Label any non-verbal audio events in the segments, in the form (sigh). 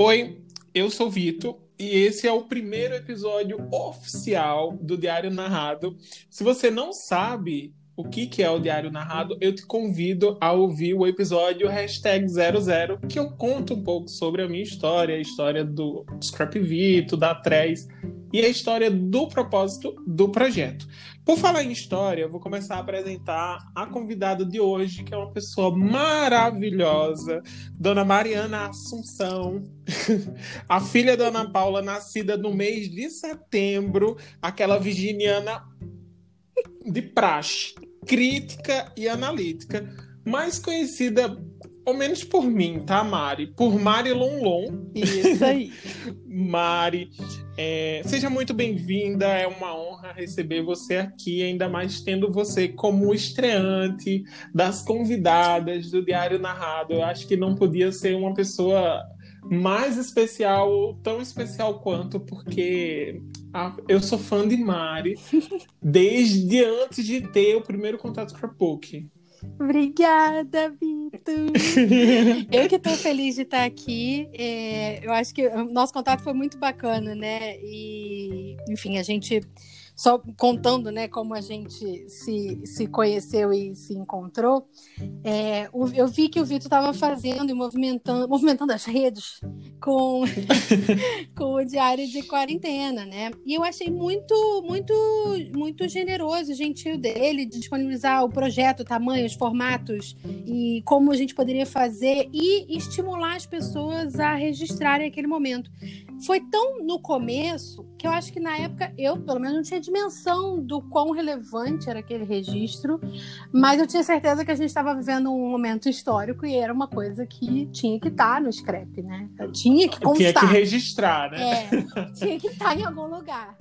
Oi, eu sou Vitor e esse é o primeiro episódio oficial do Diário Narrado. Se você não sabe o que, que é o Diário Narrado, eu te convido a ouvir o episódio hashtag 00, que eu conto um pouco sobre a minha história, a história do Scrap Vito, da Trez e a história do propósito do projeto. Por falar em história, vou começar a apresentar a convidada de hoje, que é uma pessoa maravilhosa, Dona Mariana Assunção, (laughs) a filha da Ana Paula, nascida no mês de setembro, aquela virginiana de praxe, crítica e analítica, mais conhecida ou menos por mim, tá, Mari? Por Mari Lonlon. (laughs) Isso aí. Mari, é, seja muito bem-vinda. É uma honra receber você aqui, ainda mais tendo você como estreante das convidadas do Diário Narrado. Eu acho que não podia ser uma pessoa mais especial ou tão especial quanto, porque a, eu sou fã de Mari (laughs) desde antes de ter o primeiro contato com a PUC. Obrigada, Vitor. (laughs) eu que estou feliz de estar aqui. É, eu acho que o nosso contato foi muito bacana, né? E, enfim, a gente só contando né, como a gente se, se conheceu e se encontrou, é, eu vi que o Vitor estava fazendo e movimentando, movimentando as redes com, (laughs) com o diário de quarentena, né? E eu achei muito, muito, muito generoso, gentil dele de disponibilizar o projeto, tamanhos, formatos e como a gente poderia fazer e estimular as pessoas a registrarem aquele momento. Foi tão no começo que eu acho que na época eu, pelo menos, não tinha dimensão do quão relevante era aquele registro, mas eu tinha certeza que a gente estava vivendo um momento histórico e era uma coisa que tinha que estar tá no scrap, né? Eu tinha que constar. Tinha que registrar, né? É, tinha que estar tá em algum lugar.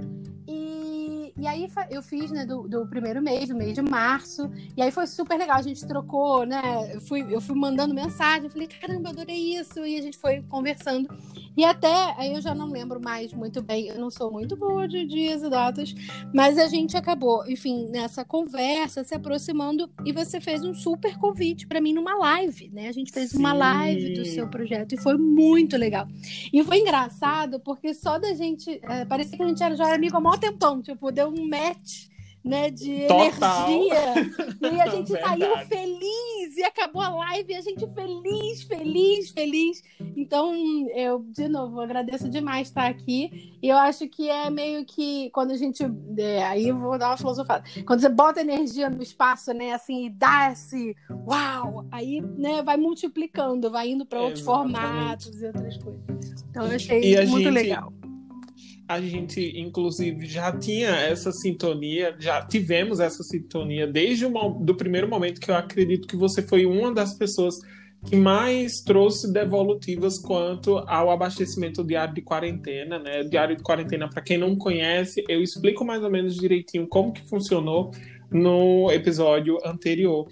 E, aí eu fiz, né, do, do, primeiro mês, do mês de março. E aí foi super legal. A gente trocou, né? Eu fui, eu fui mandando mensagem. Eu falei, caramba, adorei isso. E a gente foi conversando. E até, aí eu já não lembro mais muito bem. Eu não sou muito boa de dias e datas. Mas a gente acabou, enfim, nessa conversa, se aproximando. E você fez um super convite para mim numa live, né? A gente fez Sim. uma live do seu projeto. E foi muito legal. E foi engraçado porque só da gente. É, parecia que a gente já era amigo há mó tempão, tipo, deu um match né, de Total. energia. (laughs) E a gente saiu feliz e acabou a live e a gente feliz, feliz, feliz. Então, eu, de novo, agradeço demais estar aqui. E eu acho que é meio que quando a gente. É, aí vou dar uma filosofada. Quando você bota energia no espaço, né, assim, e dá esse uau, aí né, vai multiplicando, vai indo para outros formatos e outras coisas. Então, eu achei muito gente... legal a gente, inclusive, já tinha essa sintonia, já tivemos essa sintonia desde o do primeiro momento que eu acredito que você foi uma das pessoas que mais trouxe devolutivas quanto ao abastecimento diário de quarentena, né? Diário de quarentena, para quem não conhece, eu explico mais ou menos direitinho como que funcionou no episódio anterior.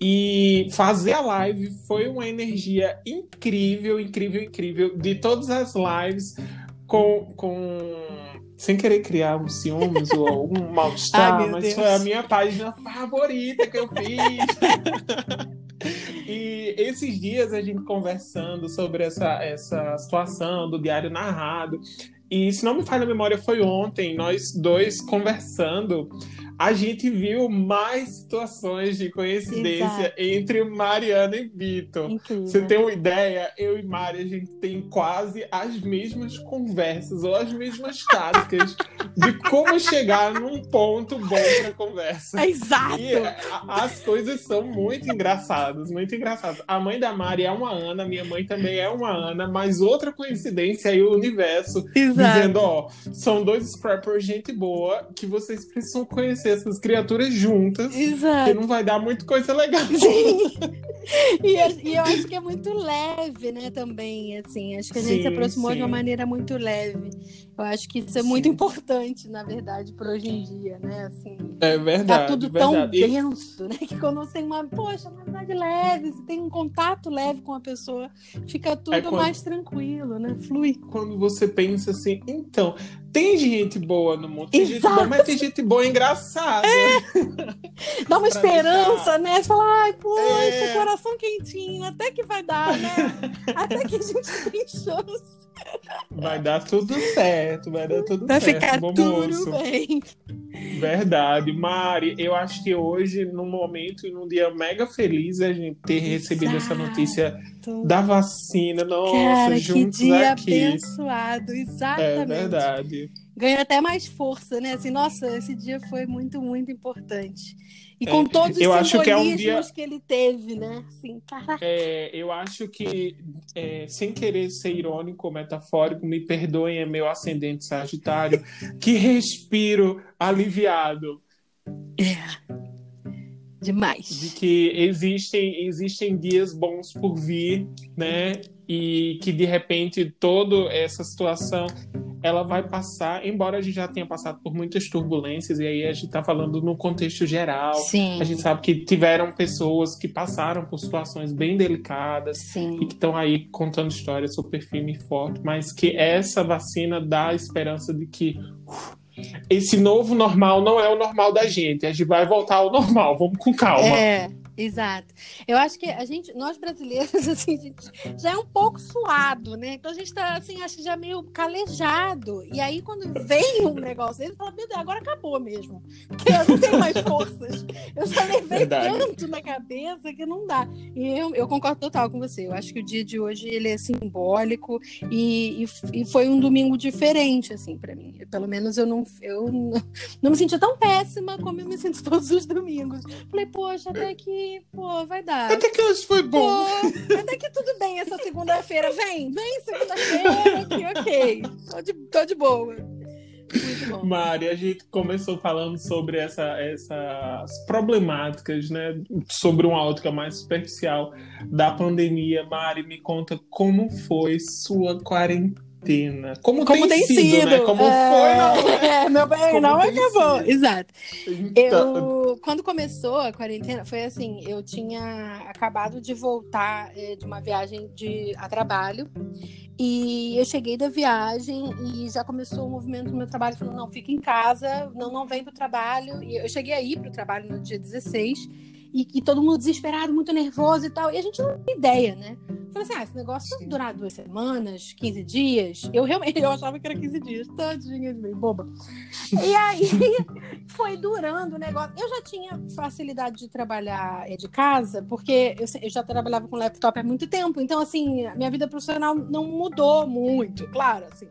E fazer a live foi uma energia incrível, incrível, incrível de todas as lives com, com sem querer criar um ciúmes ou algum (laughs) mal-estar, mas Deus. foi a minha página favorita que eu fiz. (laughs) e esses dias a gente conversando sobre essa, essa situação do diário narrado. E se não me falha a memória, foi ontem, nós dois conversando a gente viu mais situações de coincidência Exato. entre Mariana e Vitor. Você tem uma ideia? Eu e Mari, a gente tem quase as mesmas conversas ou as mesmas táticas (laughs) de como chegar num ponto bom para conversa. Exato! E é, as coisas são muito engraçadas, muito engraçadas. A mãe da Mari é uma Ana, minha mãe também é uma Ana, mas outra coincidência aí o universo Exato. dizendo, ó, são dois scrappers gente boa que vocês precisam conhecer essas criaturas juntas. Exato. Que não vai dar muita coisa legal. Sim. e, e, eu acho que é muito leve, né, também, assim. Acho que a gente sim, se aproximou sim. de uma maneira muito leve. Eu acho que isso é muito importante, na verdade, para hoje em dia, né, assim. É verdade. Tá tudo verdade. tão denso, né, que quando você tem uma, poxa, uma verdade leve, você tem um contato leve com a pessoa, fica tudo é quando... mais tranquilo, né, flui. Quando você pensa assim, então, tem gente boa no mundo. Tem Exato. gente boa, mas tem gente boa engraçada. É. (laughs) Dá uma esperança, deixar... né? Você fala, ai, poxa, é. coração quentinho, até que vai dar, né? (laughs) até que a gente (laughs) tem chance. Vai dar tudo certo, vai dar tudo vai certo. Vai ficar tudo bem. Verdade. Mari, eu acho que hoje, num momento e num dia mega feliz, a gente ter Exato. recebido essa notícia da vacina. Nossa, Cara, juntos que dia aqui. abençoado, exatamente. É verdade. Ganha até mais força, né? Assim, nossa, esse dia foi muito, muito importante. E com é, todos os eu acho que, é um dia... que ele teve, né? Assim, é, eu acho que, é, sem querer ser irônico ou metafórico, me perdoem, é meu ascendente sagitário, que respiro aliviado. É. Demais. De que existem, existem dias bons por vir, né? E que de repente toda essa situação ela vai passar, embora a gente já tenha passado por muitas turbulências, e aí a gente está falando no contexto geral. Sim. A gente sabe que tiveram pessoas que passaram por situações bem delicadas Sim. e que estão aí contando histórias super firme e forte, mas que essa vacina dá a esperança de que esse novo normal não é o normal da gente. A gente vai voltar ao normal, vamos com calma. É, Exato. Eu acho que a gente, nós brasileiros, (laughs) assim, gente já é um pouco suado, né? Então a gente tá, assim, acho que já meio calejado. E aí, quando vem um negócio ele fala, meu Deus, agora acabou mesmo. Porque eu não tenho mais forças. Eu já levei Verdade. tanto na cabeça que não dá. E eu, eu, concordo total com você. Eu acho que o dia de hoje, ele é simbólico e, e, e foi um domingo diferente, assim, para mim. Pelo menos eu não, eu não, não me senti tão péssima como eu me sinto (laughs) todos os domingos. Falei, poxa, até que pô, vai dar. Até que hoje foi bom. Pô, até que tudo bem essa segunda-feira. Vem, vem segunda-feira, ok, ok. Tô de, tô de boa. Muito bom. Mari, a gente começou falando sobre essa, essas problemáticas, né? Sobre uma ótica mais superficial da pandemia. Mari, me conta como foi sua quarentena quarentena. Como, Como tem, tem sido, sido, né? Como é... foi, não. Né? É, meu bem, Como não acabou. Sido. Exato. Então... Eu, quando começou a quarentena, foi assim, eu tinha acabado de voltar é, de uma viagem de, a trabalho. E eu cheguei da viagem e já começou o movimento do meu trabalho, falando, não, fica em casa, não, não vem pro trabalho. E eu cheguei a ir pro trabalho no dia 16 e, e, todo mundo desesperado, muito nervoso e tal. E a gente não tem ideia, né? Falei assim, ah, esse negócio vai durar duas semanas, 15 dias. Eu realmente eu achava que era 15 dias, tadinha de mim, boba. E aí (laughs) foi durando o negócio. Eu já tinha facilidade de trabalhar é, de casa, porque eu, eu já trabalhava com laptop há muito tempo. Então, assim, minha vida profissional não mudou muito, claro, assim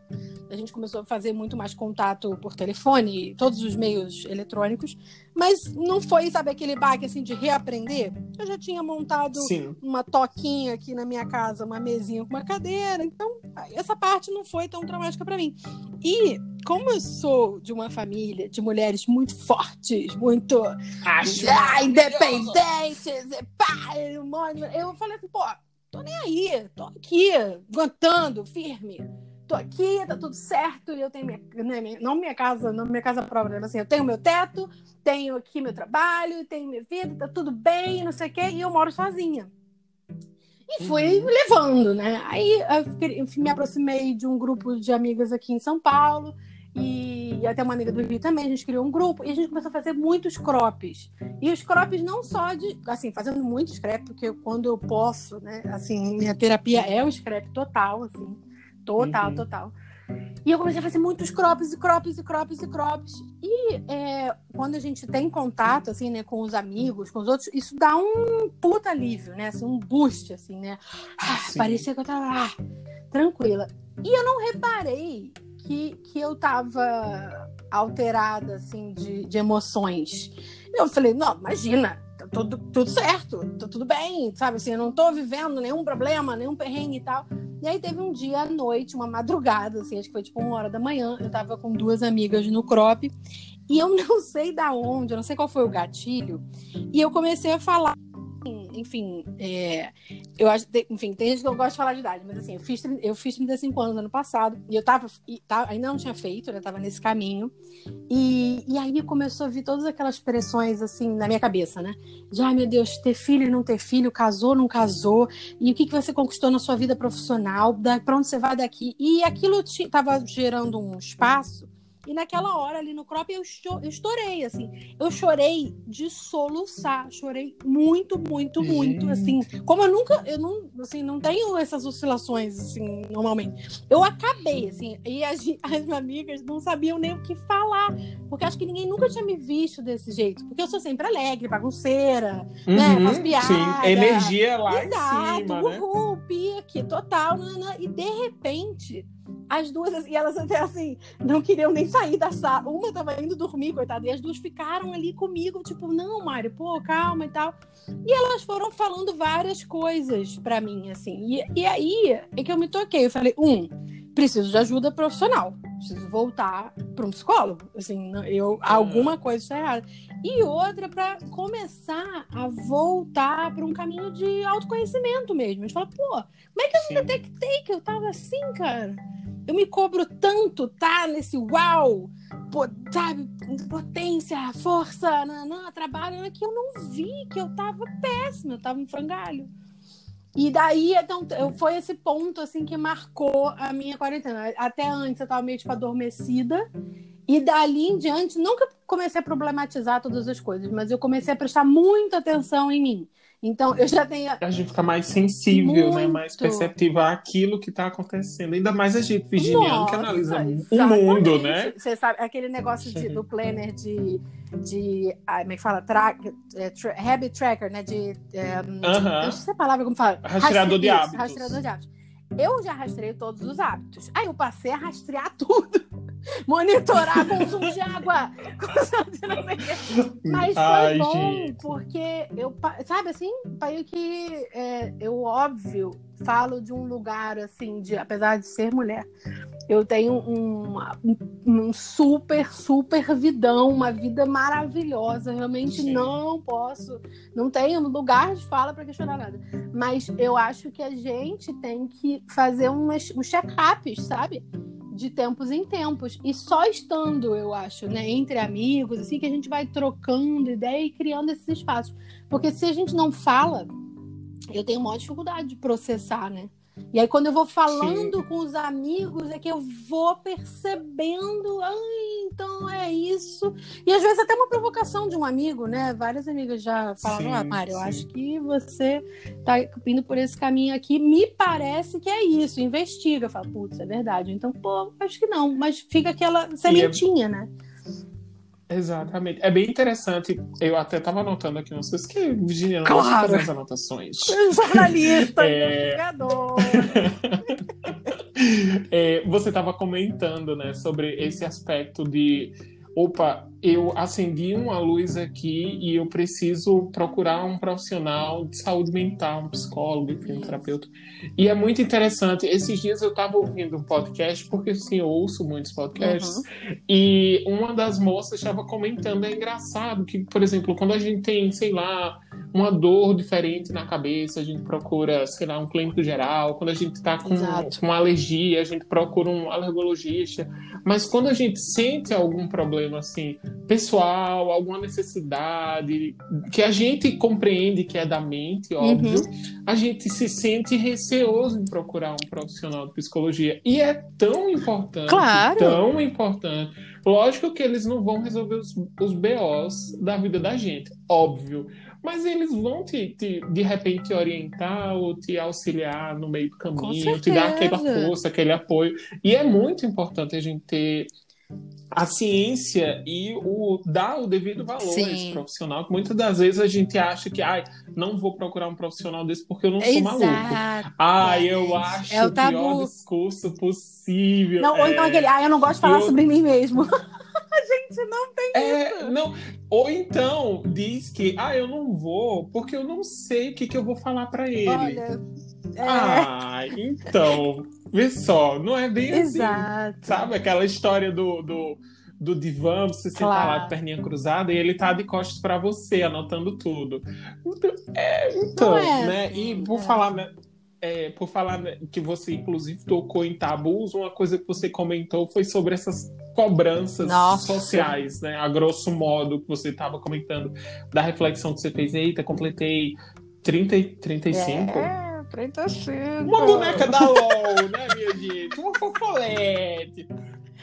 a gente começou a fazer muito mais contato por telefone, todos os meios eletrônicos, mas não foi, sabe, aquele baque assim de reaprender. Eu já tinha montado Sim. uma toquinha aqui na minha casa, uma mesinha com uma cadeira, então essa parte não foi tão traumática para mim. E como eu sou de uma família de mulheres muito fortes, muito Acho ah, independentes, pá, eu falei assim, pô, tô nem aí, tô aqui, aguentando, firme tô aqui, tá tudo certo, e eu tenho minha, né, não minha casa, não minha casa própria, mas assim, eu tenho meu teto, tenho aqui meu trabalho, tenho minha vida, tá tudo bem, não sei o quê, e eu moro sozinha. E fui uhum. levando, né? Aí eu me aproximei de um grupo de amigas aqui em São Paulo, e até uma amiga do Rio também, a gente criou um grupo e a gente começou a fazer muitos crops. E os crops não só de, assim, fazendo muito scrap, porque quando eu posso, né, assim, minha terapia é o scrap total, assim. Total, uhum. total. E eu comecei a fazer muitos crops e crops e crops e crops. E é, quando a gente tem contato, assim, né, com os amigos, com os outros, isso dá um puta alívio, né? Assim, um boost, assim, né? Ah, parecia que eu tava ah, tranquila. E eu não reparei que, que eu tava alterada, assim, de, de emoções. Eu falei, não, imagina, tudo, tudo certo, tá tudo bem, sabe? Assim, eu não tô vivendo nenhum problema, nenhum perrengue e tal. E aí teve um dia à noite, uma madrugada, assim, acho que foi tipo uma hora da manhã, eu tava com duas amigas no crop, e eu (laughs) não sei da onde, eu não sei qual foi o gatilho, e eu comecei a falar enfim, é, eu acho, enfim, tem gente que não gosta de falar de idade, mas assim, eu fiz, eu fiz 35 anos ano passado, e eu tava, e, ainda não tinha feito, né, tava nesse caminho, e, e aí começou a vir todas aquelas pressões, assim, na minha cabeça, né, de, ai meu Deus, ter filho não ter filho, casou, não casou, e o que, que você conquistou na sua vida profissional, da, pra onde você vai daqui, e aquilo tava gerando um espaço E naquela hora ali no crop eu, eu estourei, assim. Eu chorei de soluçar. Chorei muito, muito, muito, assim. Como eu nunca, eu não, assim, não tenho essas oscilações, assim, normalmente. Eu acabei, assim. E as, as amigas não sabiam nem o que falar. Porque acho que ninguém nunca tinha me visto desse jeito. Porque eu sou sempre alegre, bagunceira, né? uhum, né? Faz piada. Sim, energia lá Exato, em cima, né? Uhul, pique, total. E de repente as duas, e elas até assim, não queriam nem sair da sala. Uma tava indo dormir, coitada, e as duas ficaram ali comigo, tipo, não, Mário, pô, calma e tal. E elas foram falando várias coisas para mim, assim. E, e aí é que eu me toquei. Eu falei, um, preciso de ajuda profissional. Preciso voltar para um psicólogo. Assim, eu, alguma coisa está errada. E outra, para começar a voltar para um caminho de autoconhecimento mesmo. A gente fala, pô, como é que eu não detectei que eu tava assim, cara? Eu me cobro tanto, tá? Nesse uau, sabe? Potência, força, nanã, trabalho, que eu não vi que eu tava péssima, eu tava em frangalho. E daí, então, foi esse ponto, assim, que marcou a minha quarentena. Até antes eu tava meio, tipo, adormecida. E dali em diante, nunca comecei a problematizar todas as coisas, mas eu comecei a prestar muita atenção em mim. Então, eu já tenho. A gente fica mais sensível, Muito. né? Mais perceptiva àquilo que está acontecendo. Ainda mais a gente, virginiano, Nossa, que analisa o mundo, né? Você sabe, aquele negócio de, do planner de. de ah, como é que fala? Track, é, tra habit tracker, né? De. É, uh -huh. Eu sei a palavra como fala. Rastreador de hábitos. Rastreador de hábitos. Eu já rastrei todos os hábitos. Aí eu passei a rastrear (laughs) tudo monitorar consumo de água. (laughs) Mas foi Ai, bom, gente. porque eu, sabe assim, pai que é, eu, óbvio, falo de um lugar assim, de, apesar de ser mulher, eu tenho um, um super, super vidão, uma vida maravilhosa. Realmente Sim. não posso, não tenho lugar de fala para questionar nada. Mas eu acho que a gente tem que fazer uns, uns check-ups, sabe? De tempos em tempos. E só estando, eu acho, né, entre amigos, assim, que a gente vai trocando ideia e criando esses espaços. Porque se a gente não fala, eu tenho maior dificuldade de processar, né? E aí, quando eu vou falando Sim. com os amigos, é que eu vou percebendo, ai, então é isso. E às vezes até uma provocação de um amigo, né? Várias amigas já falaram, ah, Mário, eu acho que você tá indo por esse caminho aqui, me parece que é isso, investiga. Eu falo, putz, é verdade. Então, pô, acho que não, mas fica aquela sementinha, é... né? Exatamente. É bem interessante. Eu até estava anotando aqui, não sei se que Virginia não claro. fazer as anotações. (laughs) Jornalista, (laughs) é... (laughs) é, você estava comentando, né, sobre esse aspecto de opa, eu acendi uma luz aqui e eu preciso procurar um profissional de saúde mental, um psicólogo, enfim, um terapeuta. E é muito interessante. Esses dias eu estava ouvindo um podcast, porque assim, eu ouço muitos podcasts, uhum. e uma das moças estava comentando, é engraçado que, por exemplo, quando a gente tem, sei lá, uma dor diferente na cabeça, a gente procura, sei lá, um clínico geral. Quando a gente está com, com alergia, a gente procura um alergologista. Mas quando a gente sente algum problema assim, pessoal, alguma necessidade que a gente compreende que é da mente, óbvio, uhum. a gente se sente receoso em procurar um profissional de psicologia. E é tão importante, claro. tão importante. Lógico que eles não vão resolver os, os BOs da vida da gente, óbvio mas eles vão te, te, de repente orientar ou te auxiliar no meio do caminho, te dar aquela força, aquele apoio. E é muito importante a gente ter a ciência e o dar o devido valor Sim. a esse profissional. Que muitas das vezes a gente acha que, ai, não vou procurar um profissional desse porque eu não sou Exato. maluco. Ai, eu acho é o pior discurso possível. Não, é... ou então é. aquele, ai, eu não gosto de falar eu... sobre mim mesmo. (laughs) gente, não tem é, isso. Não. Ou então diz que, ah, eu não vou, porque eu não sei o que, que eu vou falar para ele. Olha. É... Ah, então, vê só, não é bem assim, Exato. assim. Sabe aquela história do, do, do divã, você claro. sentar lá de perninha cruzada e ele tá de costas para você, anotando tudo. Então, é, então é né? Assim, e por é. falar, né, é, por falar que você, inclusive, tocou em tabus, uma coisa que você comentou foi sobre essas cobranças Nossa. sociais, né? A grosso modo, que você estava comentando, da reflexão que você fez. Eita, completei 30, 35. É, 35. Uma boneca da LOL, né, minha gente? Uma fofolete.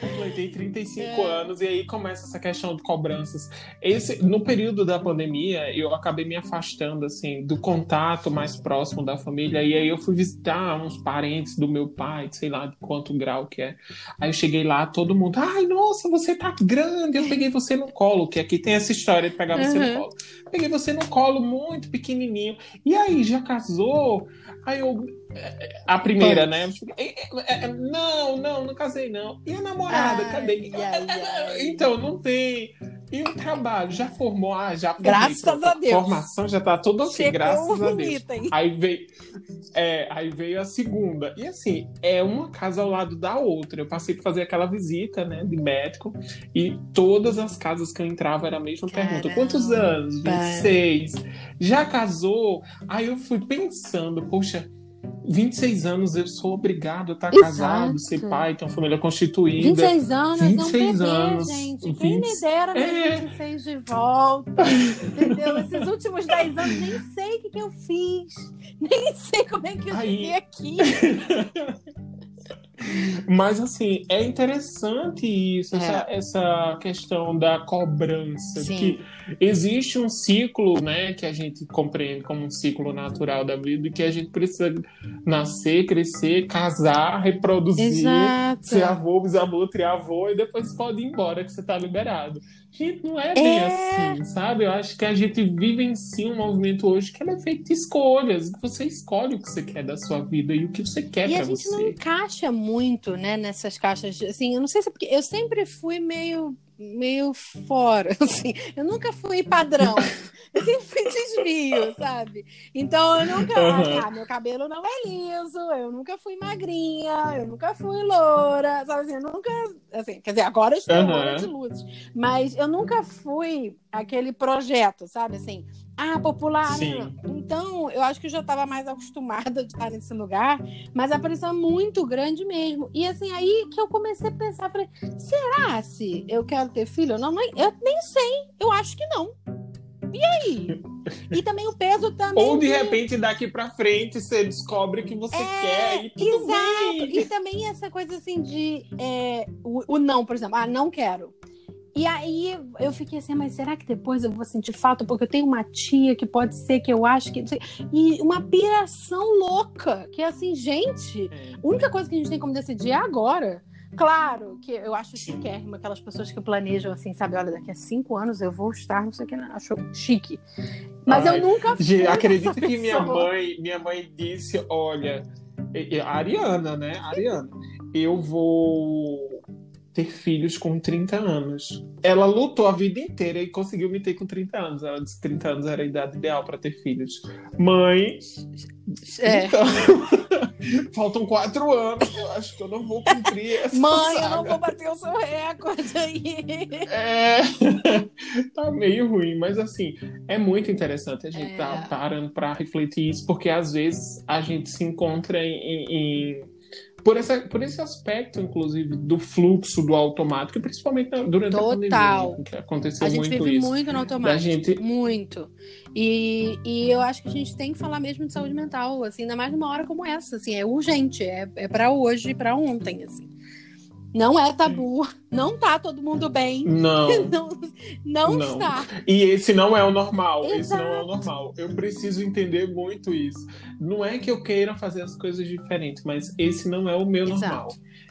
Completei 35 é. anos e aí começa essa questão de cobranças. Esse, no período da pandemia, eu acabei me afastando assim do contato mais próximo da família e aí eu fui visitar uns parentes do meu pai, sei lá de quanto grau que é. Aí eu cheguei lá, todo mundo, ai, nossa, você tá grande, eu peguei você no colo, que aqui tem essa história de pegar você uhum. no colo. Peguei você no colo muito pequenininho. E aí, já casou? Aí eu. A primeira, né? É, é, não, não, não casei, não. E a namorada, ai, cadê? Ai, ai. (laughs) Então, não tem. E o trabalho? Já formou? Ah, já formei. Graças a Deus. Formação já tá tudo ok, graças a Deus. Aí veio, é, aí veio a segunda. E assim, é uma casa ao lado da outra. Eu passei por fazer aquela visita, né, de médico. E todas as casas que eu entrava era a mesma Caramba. pergunta. Quantos anos? 26. Já casou? Aí eu fui pensando, poxa 26 anos eu sou obrigado a estar Exato. casado, ser pai, ter uma família constituída. 26 anos, 26 não anos, gente. 20... Quem me dera é... 26 de volta. entendeu? Esses últimos 10 anos nem sei o que, que eu fiz. Nem sei como é que eu Aí... cheguei aqui. (laughs) Mas assim, é interessante isso, é. Essa, essa questão da cobrança. Sim. Que existe um ciclo, né, que a gente compreende como um ciclo natural da vida, que a gente precisa nascer, crescer, casar, reproduzir, Exato. ser avô, bisavô, triavô, e depois pode ir embora, que você tá liberado. Gente, não é bem é... assim, sabe? Eu acho que a gente vive em si um movimento hoje que é feito de escolhas. Você escolhe o que você quer da sua vida e o que você quer para você. E a gente não encaixa muito, né, nessas caixas. Assim, eu não sei se é porque eu sempre fui meio meio fora, (laughs) assim. Eu nunca fui padrão. Eu sempre fui desvio, sabe? Então eu nunca. Uhum. Ah, meu cabelo não é liso, eu nunca fui magrinha, eu nunca fui loura, sabe assim? Eu nunca. Assim, quer dizer, agora eu estou uhum. loura de luz. Mas eu nunca fui aquele projeto, sabe? Assim, ah, popular. Sim. Então, eu acho que eu já estava mais acostumada de estar nesse lugar, mas a pressão é muito grande mesmo. E assim, aí que eu comecei a pensar, falei, será se eu quero ter filho? Não, eu nem sei. Eu acho que não. E aí? E também o peso também. Ou de repente daqui para frente você descobre que você é, quer e tudo exato. Bem. E também essa coisa assim de é, o, o não, por exemplo, ah, não quero. E aí eu fiquei assim, mas será que depois eu vou sentir falta? Porque eu tenho uma tia que pode ser que eu acho que. E uma piração louca. Que é assim, gente, a única coisa que a gente tem como decidir é agora. Claro que eu acho chiquérrimo aquelas pessoas que planejam assim, sabe? Olha, daqui a cinco anos eu vou estar, não sei o que, acho chique. Mas Ai, eu nunca fui. Acredito que minha mãe, minha mãe disse: olha, a Ariana, né? A Ariana, eu vou ter filhos com 30 anos. Ela lutou a vida inteira e conseguiu me ter com 30 anos. Ela disse que 30 anos era a idade ideal para ter filhos. Mãe. É. Então, (laughs) faltam quatro anos. Eu acho que eu não vou cumprir (laughs) essa. Mãe, saga. eu não vou bater o seu recorde aí. É. (laughs) tá meio ruim, mas assim, é muito interessante a gente é. tá parando para refletir isso, porque às vezes a gente se encontra em, em por, essa, por esse aspecto, inclusive, do fluxo do automático, principalmente durante Total. a pandemia, né, que aconteceu a gente muito vive isso. muito no automático, gente... muito. E, e eu acho que a gente tem que falar mesmo de saúde mental, assim, ainda mais numa hora como essa, assim, é urgente, é, é para hoje e para ontem, assim. Não é tabu. Não tá todo mundo bem. Não. (laughs) não, não, não, está. E esse não é o normal. Exato. Esse não é o normal. Eu preciso entender muito isso. Não é que eu queira fazer as coisas diferentes, mas esse não é o meu Exato. normal.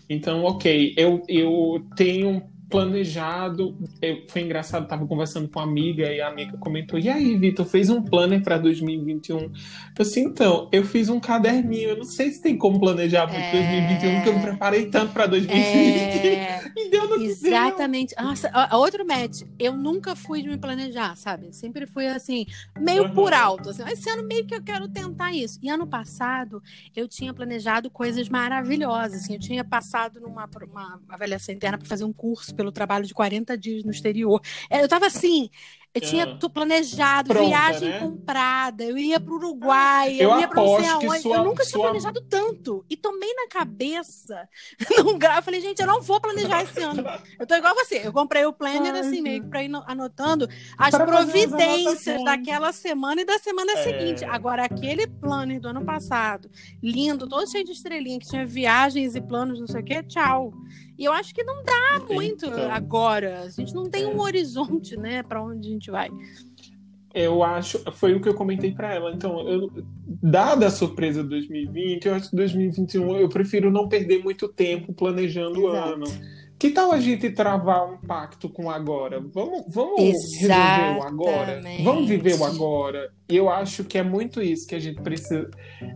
Então, ok, eu, eu tenho planejado. Eu, foi engraçado, tava conversando com uma amiga e a amiga comentou: E aí, Vitor, fez um planner para 2021? Eu assim, então, eu fiz um caderninho. Eu não sei se tem como planejar para é... 2021, porque eu me preparei tanto para 2020. É... (laughs) e deu no Exatamente. Nossa, outro match. Eu nunca fui de me planejar, sabe? Sempre fui assim, meio uhum. por alto. Assim. Esse ano meio que eu quero tentar isso. E ano passado, eu tinha planejado coisas maravilhosas. Assim, eu tinha passado numa uma avaliação interna para fazer um curso pelo trabalho de 40 dias no exterior. É, eu tava assim, eu tinha ah. planejado, Pronta, viagem né? comprada, eu ia para o Uruguai, eu, eu ia para não sei Sua, eu nunca sua... tinha planejado tanto. E tomei na cabeça, (laughs) num grau, falei, gente, eu não vou planejar esse ano. Eu tô igual você, eu comprei o planner, Ai, assim, meio para ir anotando as pra providências daquela semana e da semana é... seguinte. Agora, aquele planner do ano passado, lindo, todo cheio de estrelinha, que tinha viagens e planos, não sei o quê, tchau. E eu acho que não dá muito então. agora. A gente não tem um horizonte, né, para onde a gente vai. Eu acho, foi o que eu comentei para ela. Então, eu, dada a surpresa de 2020, eu acho que 2021 eu prefiro não perder muito tempo planejando o ano que tal a gente travar um pacto com agora? Vamos, vamos resolver o agora? Vamos viver o agora? E eu acho que é muito isso que a gente precisa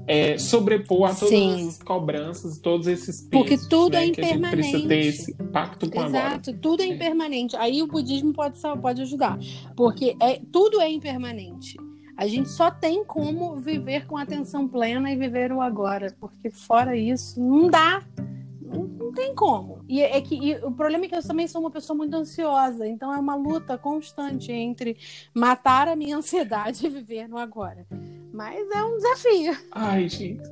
é, sobrepor a todas Sim. as cobranças, todos esses pesos. Porque tudo né, é impermanente. a gente precisa ter esse pacto com Exato, agora. Exato, tudo é impermanente. Aí o budismo pode, pode ajudar. Porque é, tudo é impermanente. A gente só tem como viver com atenção plena e viver o agora. Porque fora isso, não dá. Tem como. E é que e o problema é que eu também sou uma pessoa muito ansiosa, então é uma luta constante entre matar a minha (laughs) ansiedade e viver no agora. Mas é um desafio. Ai, gente.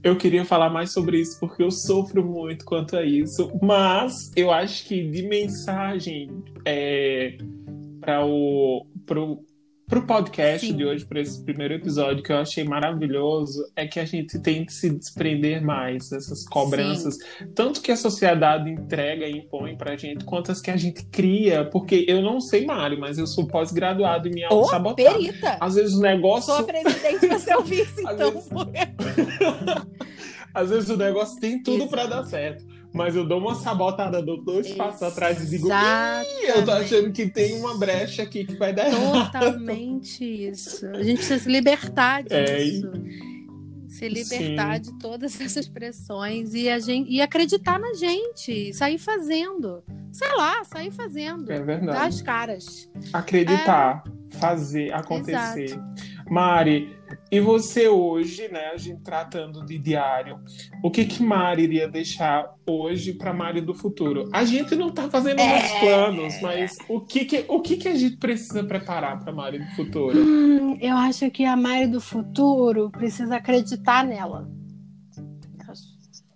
Eu queria falar mais sobre isso porque eu sofro muito quanto a isso, mas eu acho que de mensagem é, para o pro, para o podcast Sim. de hoje, para esse primeiro episódio, que eu achei maravilhoso, é que a gente tem que se desprender mais dessas cobranças, Sim. tanto que a sociedade entrega e impõe para a gente, quanto as que a gente cria, porque eu não sei, Mário, mas eu sou pós-graduado em me oh, sabotar. perita! Às vezes o negócio... Sou presidente, você (laughs) ouvir isso, então. Vezes... (laughs) Às vezes o negócio tem tudo para dar certo mas eu dou uma sabotada, dou dois passos atrás e digo, eu tô achando que tem uma brecha aqui que vai dar Totalmente isso. A gente precisa se libertar é, disso. É, se libertar Sim. de todas (laughs) essas pressões e, a gente, e acreditar na gente, sair fazendo. Sei lá, sair fazendo. É verdade. Das caras. Acreditar, é... fazer acontecer. Exato. Mari, e você hoje, né, a gente tratando de diário, o que que Mari iria deixar hoje para Mari do futuro? A gente não está fazendo é... muitos planos, mas o que que, o que que a gente precisa preparar para Mari do futuro? Hum, eu acho que a Mari do futuro precisa acreditar nela.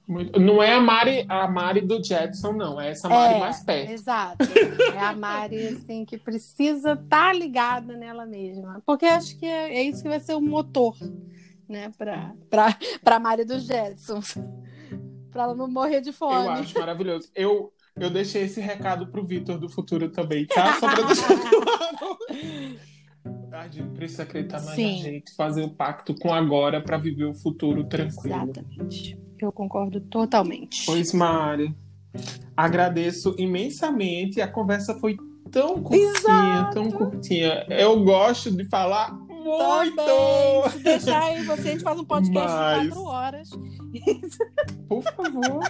Muito... Não é a Mari, a Mari do Jetson, não. É essa Mari é, mais perto. Exato. É a Mari, assim, que precisa estar tá ligada nela mesma. Porque acho que é, é, isso que vai ser o motor, né? Pra, pra, pra Mari do Jetson. pra ela não morrer de fome. Eu acho maravilhoso. Eu, eu deixei esse recado pro Vitor do futuro também, tá? Só pra deixar (laughs) claro. A gente precisa acreditar mais Sim. na gente, fazer o pacto com agora para viver o futuro tranquilo. Exatamente. Eu concordo totalmente. Pois, Mari, agradeço imensamente. A conversa foi tão curtinha, Exato. tão curtinha. Eu gosto de falar muito! Também. Se deixar aí você, a gente faz um podcast Mas... de quatro horas. Por favor.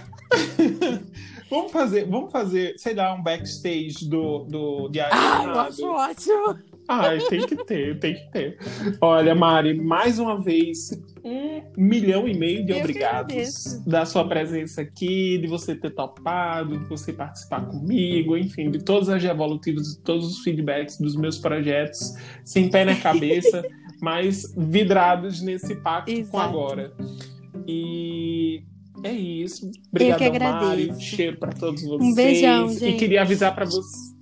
(laughs) vamos fazer, vamos fazer, sei lá, um backstage do, do Diário Ah, eu acho ótimo! Ai, tem que ter, tem que ter. Olha, Mari, mais uma vez, um milhão e meio de Eu obrigados da sua presença aqui, de você ter topado, de você participar comigo, enfim, de todas as evolutivas, de todos os feedbacks dos meus projetos, sem pé na cabeça, (laughs) mas vidrados nesse pacto Exato. com agora. E é isso. Obrigado, Mari. Cheiro para todos vocês. Um beijão, gente. E queria avisar para vocês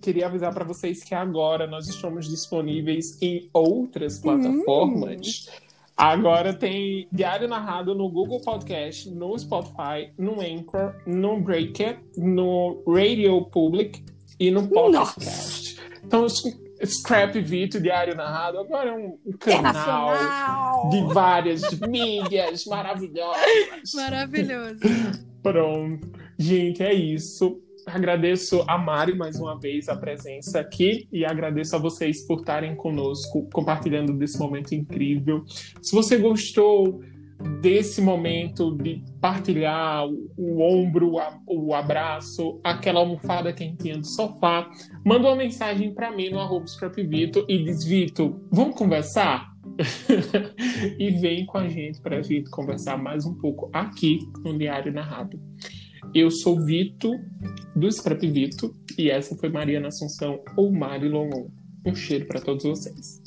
queria avisar para vocês que agora nós estamos disponíveis em outras plataformas. Hum. Agora tem Diário Narrado no Google Podcast, no Spotify, no Anchor, no Breaker, no Radio Public e no Podcast. Então, Scrap Vito, Diário Narrado, agora é um, um canal de várias mídias maravilhosas. Maravilhoso. Pronto. Gente, é isso. Agradeço a Mari mais uma vez a presença aqui e agradeço a vocês por estarem conosco, compartilhando desse momento incrível. Se você gostou desse momento de partilhar o, o ombro, a, o abraço, aquela almofada quentinha do sofá, manda uma mensagem para mim no arroba e diz, Vito, vamos conversar? (laughs) e vem com a gente para a gente conversar mais um pouco aqui no Diário Narrado. Eu sou Vito, do Scrap Vito, e essa foi Mariana Assunção ou Mari Longon. Um cheiro para todos vocês.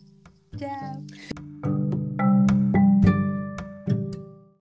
Tchau.